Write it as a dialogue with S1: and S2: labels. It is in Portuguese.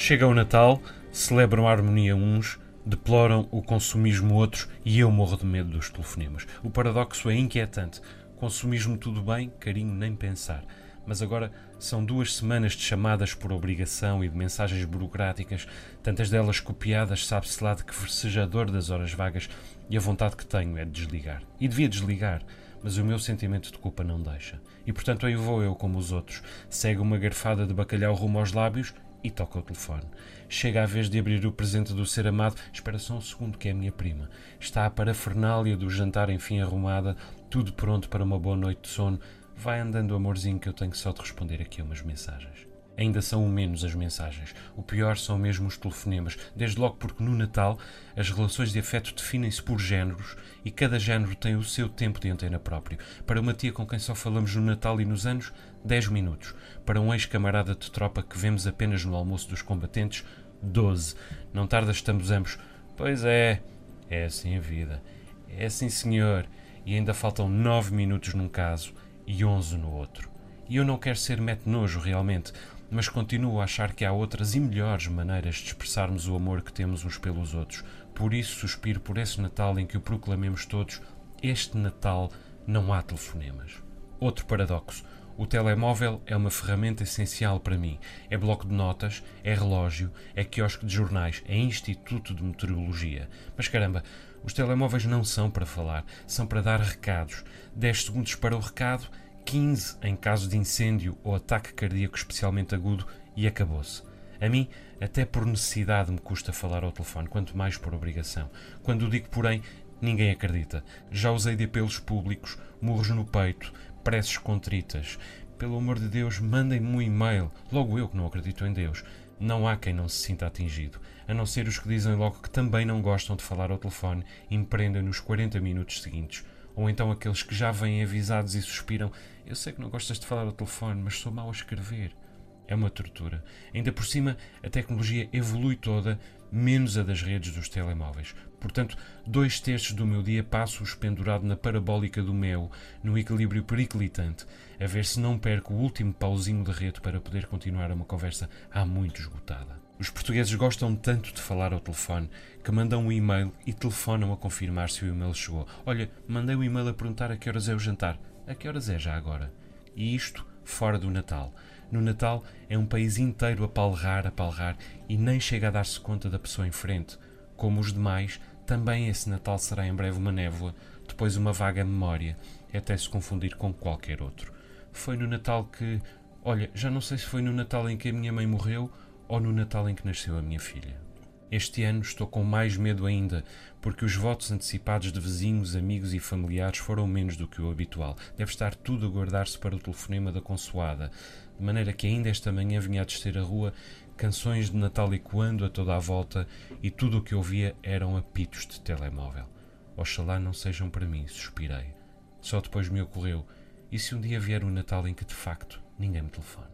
S1: Chega o Natal, celebram a harmonia uns, deploram o consumismo outros e eu morro de medo dos telefonemas. O paradoxo é inquietante. Consumismo tudo bem, carinho nem pensar. Mas agora são duas semanas de chamadas por obrigação e de mensagens burocráticas, tantas delas copiadas, sabe-se lá de que versejador das horas vagas, e a vontade que tenho é de desligar. E devia desligar, mas o meu sentimento de culpa não deixa. E portanto aí vou eu, como os outros, segue uma garfada de bacalhau rumo aos lábios e toca o telefone. Chega a vez de abrir o presente do ser amado. Espera só um segundo, que é a minha prima. Está a parafernália do jantar enfim arrumada, tudo pronto para uma boa noite de sono. Vai andando, amorzinho, que eu tenho só de responder aqui umas mensagens. Ainda são o menos as mensagens. O pior são mesmo os telefonemas, desde logo porque no Natal as relações de afeto definem-se por géneros e cada género tem o seu tempo de antena próprio. Para uma tia com quem só falamos no Natal e nos anos, 10 minutos. Para um ex-camarada de tropa que vemos apenas no almoço dos combatentes, 12. Não tarda estamos ambos. Pois é, é assim a vida. É assim, senhor. E ainda faltam 9 minutos num caso e 11 no outro. E eu não quero ser mete-nojo realmente mas continuo a achar que há outras e melhores maneiras de expressarmos o amor que temos uns pelos outros. Por isso suspiro por esse Natal em que o proclamemos todos: este Natal não há telefonemas. Outro paradoxo. O telemóvel é uma ferramenta essencial para mim. É bloco de notas, é relógio, é quiosque de jornais, é instituto de meteorologia. Mas caramba, os telemóveis não são para falar, são para dar recados. 10 segundos para o recado 15 em caso de incêndio ou ataque cardíaco especialmente agudo e acabou-se. A mim, até por necessidade me custa falar ao telefone, quanto mais por obrigação. Quando o digo, porém, ninguém acredita. Já usei de apelos públicos, murros no peito, preces contritas. Pelo amor de Deus, mandem-me um e-mail. Logo eu que não acredito em Deus. Não há quem não se sinta atingido, a não ser os que dizem logo que também não gostam de falar ao telefone e empreendem nos 40 minutos seguintes ou então aqueles que já vêm avisados e suspiram: Eu sei que não gostas de falar ao telefone, mas sou mau a escrever. É uma tortura. Ainda por cima, a tecnologia evolui toda, menos a das redes dos telemóveis. Portanto, dois terços do meu dia passo-os pendurado na parabólica do meu, no equilíbrio periclitante, a ver se não perco o último pauzinho de rede para poder continuar uma conversa há muito esgotada. Os portugueses gostam tanto de falar ao telefone que mandam um e-mail e telefonam a confirmar se o e-mail chegou. Olha, mandei um e-mail a perguntar a que horas é o jantar. A que horas é já agora? E isto fora do Natal. No Natal é um país inteiro a palrar, a palrar e nem chega a dar-se conta da pessoa em frente. Como os demais, também esse Natal será em breve uma névoa, depois uma vaga memória, até se confundir com qualquer outro. Foi no Natal que. Olha, já não sei se foi no Natal em que a minha mãe morreu ou no Natal em que nasceu a minha filha. Este ano estou com mais medo ainda, porque os votos antecipados de vizinhos, amigos e familiares foram menos do que o habitual. Deve estar tudo a guardar-se para o telefonema da consoada, de maneira que ainda esta manhã vinha a descer a rua canções de Natal ecoando a toda a volta e tudo o que ouvia eram apitos de telemóvel. Oxalá não sejam para mim, suspirei. Só depois me ocorreu, e se um dia vier o Natal em que de facto ninguém me telefone?